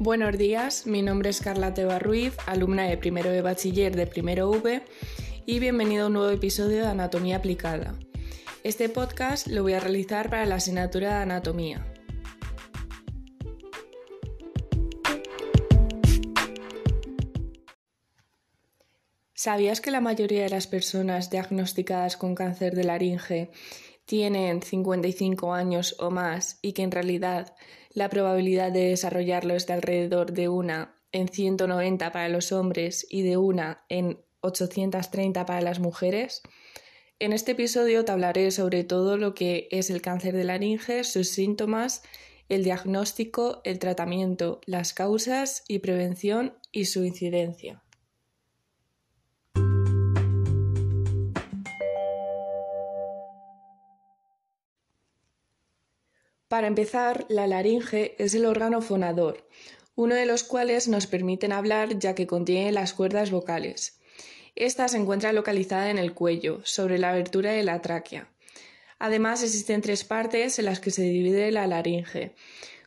Buenos días, mi nombre es Carla Teba Ruiz, alumna de primero de bachiller de primero V y bienvenido a un nuevo episodio de Anatomía Aplicada. Este podcast lo voy a realizar para la asignatura de Anatomía. ¿Sabías que la mayoría de las personas diagnosticadas con cáncer de laringe tienen 55 años o más y que en realidad la probabilidad de desarrollarlo es de alrededor de una en 190 para los hombres y de una en 830 para las mujeres. En este episodio te hablaré sobre todo lo que es el cáncer de laringe, sus síntomas, el diagnóstico, el tratamiento, las causas y prevención y su incidencia. Para empezar, la laringe es el órgano fonador, uno de los cuales nos permiten hablar ya que contiene las cuerdas vocales. Esta se encuentra localizada en el cuello, sobre la abertura de la tráquea. Además, existen tres partes en las que se divide la laringe,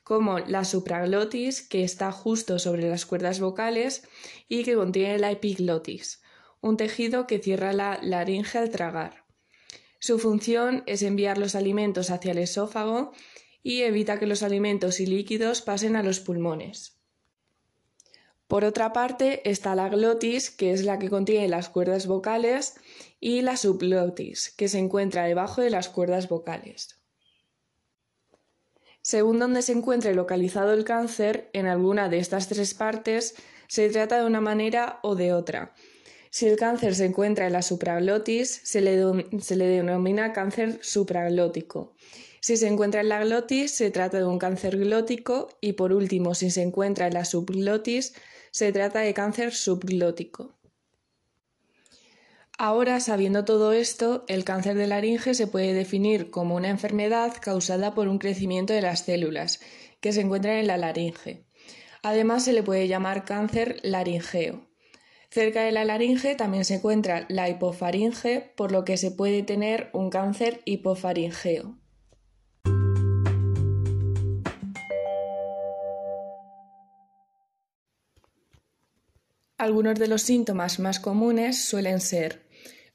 como la supraglotis, que está justo sobre las cuerdas vocales, y que contiene la epiglotis, un tejido que cierra la laringe al tragar. Su función es enviar los alimentos hacia el esófago y evita que los alimentos y líquidos pasen a los pulmones. Por otra parte está la glotis, que es la que contiene las cuerdas vocales, y la subglotis, que se encuentra debajo de las cuerdas vocales. Según donde se encuentre localizado el cáncer, en alguna de estas tres partes se trata de una manera o de otra. Si el cáncer se encuentra en la supraglotis, se le, se le denomina cáncer supraglótico si se encuentra en la glotis, se trata de un cáncer glótico y por último, si se encuentra en la subglotis, se trata de cáncer subglótico. Ahora, sabiendo todo esto, el cáncer de laringe se puede definir como una enfermedad causada por un crecimiento de las células que se encuentran en la laringe. Además, se le puede llamar cáncer laringeo. Cerca de la laringe también se encuentra la hipofaringe, por lo que se puede tener un cáncer hipofaringeo. Algunos de los síntomas más comunes suelen ser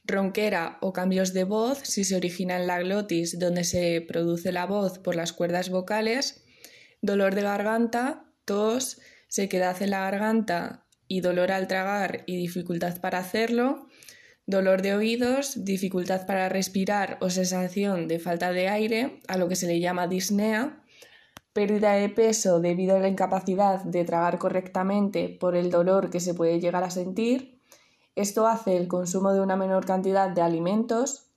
ronquera o cambios de voz si se origina en la glotis donde se produce la voz por las cuerdas vocales, dolor de garganta, tos, sequedad en la garganta y dolor al tragar y dificultad para hacerlo, dolor de oídos, dificultad para respirar o sensación de falta de aire, a lo que se le llama disnea, pérdida de peso debido a la incapacidad de tragar correctamente por el dolor que se puede llegar a sentir. Esto hace el consumo de una menor cantidad de alimentos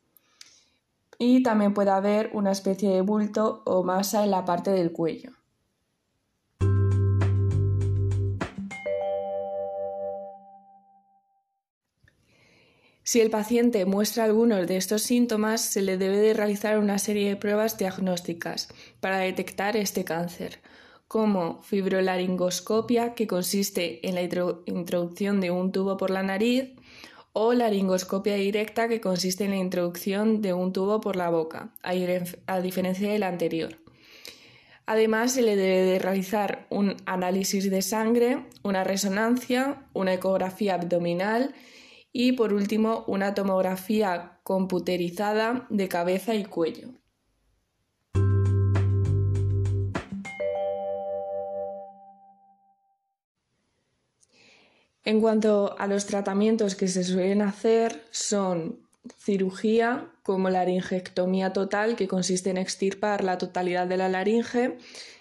y también puede haber una especie de bulto o masa en la parte del cuello. Si el paciente muestra algunos de estos síntomas, se le debe de realizar una serie de pruebas diagnósticas para detectar este cáncer, como fibrolaringoscopia, que consiste en la introducción de un tubo por la nariz, o laringoscopia directa, que consiste en la introducción de un tubo por la boca, a diferencia de la anterior. Además, se le debe de realizar un análisis de sangre, una resonancia, una ecografía abdominal y por último una tomografía computerizada de cabeza y cuello. En cuanto a los tratamientos que se suelen hacer son cirugía como la laringectomía total que consiste en extirpar la totalidad de la laringe.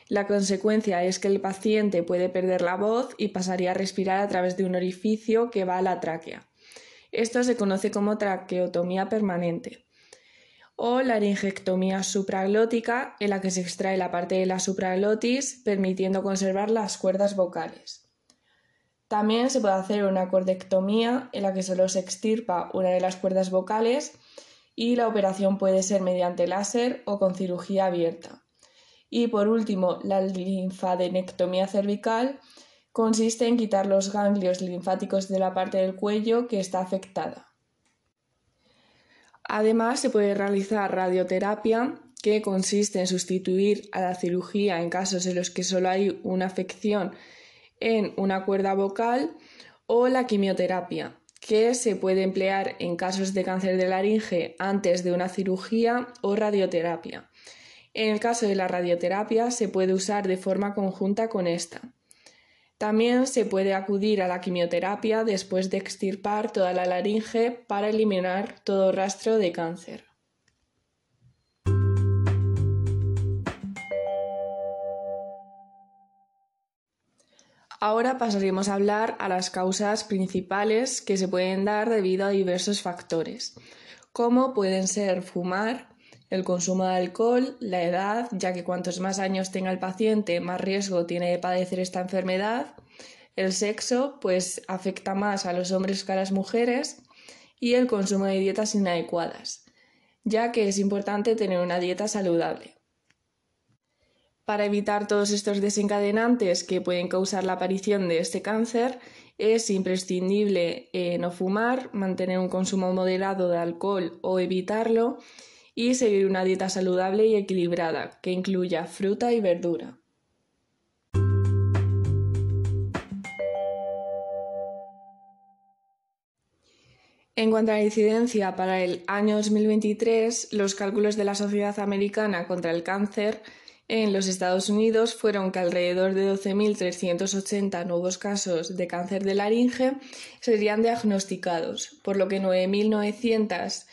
La consecuencia es que el paciente puede perder la voz y pasaría a respirar a través de un orificio que va a la tráquea. Esto se conoce como traqueotomía permanente o laringectomía supraglótica, en la que se extrae la parte de la supraglotis, permitiendo conservar las cuerdas vocales. También se puede hacer una cordectomía, en la que solo se extirpa una de las cuerdas vocales, y la operación puede ser mediante láser o con cirugía abierta. Y por último, la linfadenectomía cervical, consiste en quitar los ganglios linfáticos de la parte del cuello que está afectada. Además, se puede realizar radioterapia, que consiste en sustituir a la cirugía en casos en los que solo hay una afección en una cuerda vocal o la quimioterapia, que se puede emplear en casos de cáncer de laringe antes de una cirugía o radioterapia. En el caso de la radioterapia se puede usar de forma conjunta con esta. También se puede acudir a la quimioterapia después de extirpar toda la laringe para eliminar todo rastro de cáncer. Ahora pasaremos a hablar a las causas principales que se pueden dar debido a diversos factores, como pueden ser fumar, el consumo de alcohol, la edad, ya que cuantos más años tenga el paciente, más riesgo tiene de padecer esta enfermedad, el sexo, pues afecta más a los hombres que a las mujeres, y el consumo de dietas inadecuadas, ya que es importante tener una dieta saludable. Para evitar todos estos desencadenantes que pueden causar la aparición de este cáncer, es imprescindible eh, no fumar, mantener un consumo moderado de alcohol o evitarlo y seguir una dieta saludable y equilibrada que incluya fruta y verdura. En cuanto a la incidencia para el año 2023, los cálculos de la Sociedad Americana contra el Cáncer en los Estados Unidos fueron que alrededor de 12.380 nuevos casos de cáncer de laringe serían diagnosticados, por lo que 9.900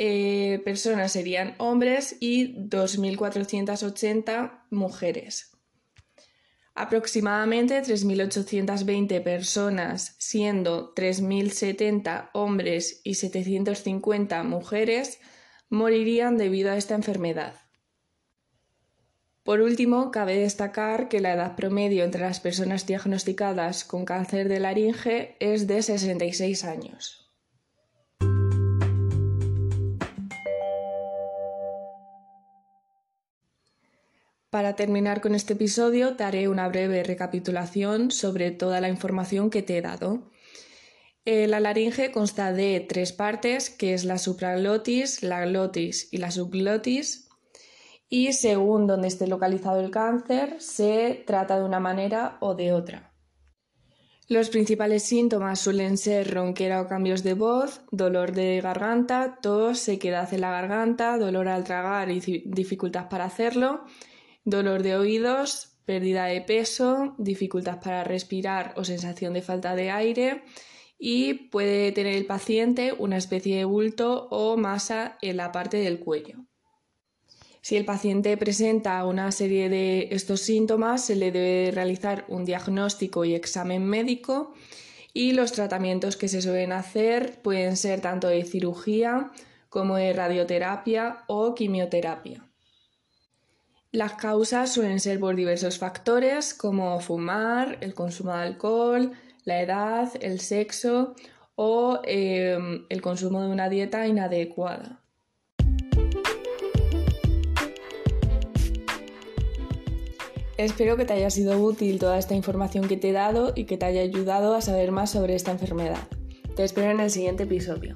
eh, personas serían hombres y 2.480 mujeres. Aproximadamente 3.820 personas, siendo 3.070 hombres y 750 mujeres, morirían debido a esta enfermedad. Por último, cabe destacar que la edad promedio entre las personas diagnosticadas con cáncer de laringe es de 66 años. Para terminar con este episodio, te haré una breve recapitulación sobre toda la información que te he dado. Eh, la laringe consta de tres partes, que es la supraglotis, la glotis y la subglotis, y según donde esté localizado el cáncer, se trata de una manera o de otra. Los principales síntomas suelen ser ronquera o cambios de voz, dolor de garganta, tos, sequedad en la garganta, dolor al tragar y dificultad para hacerlo, dolor de oídos, pérdida de peso, dificultad para respirar o sensación de falta de aire y puede tener el paciente una especie de bulto o masa en la parte del cuello. Si el paciente presenta una serie de estos síntomas, se le debe realizar un diagnóstico y examen médico y los tratamientos que se suelen hacer pueden ser tanto de cirugía como de radioterapia o quimioterapia. Las causas suelen ser por diversos factores como fumar, el consumo de alcohol, la edad, el sexo o eh, el consumo de una dieta inadecuada. Espero que te haya sido útil toda esta información que te he dado y que te haya ayudado a saber más sobre esta enfermedad. Te espero en el siguiente episodio.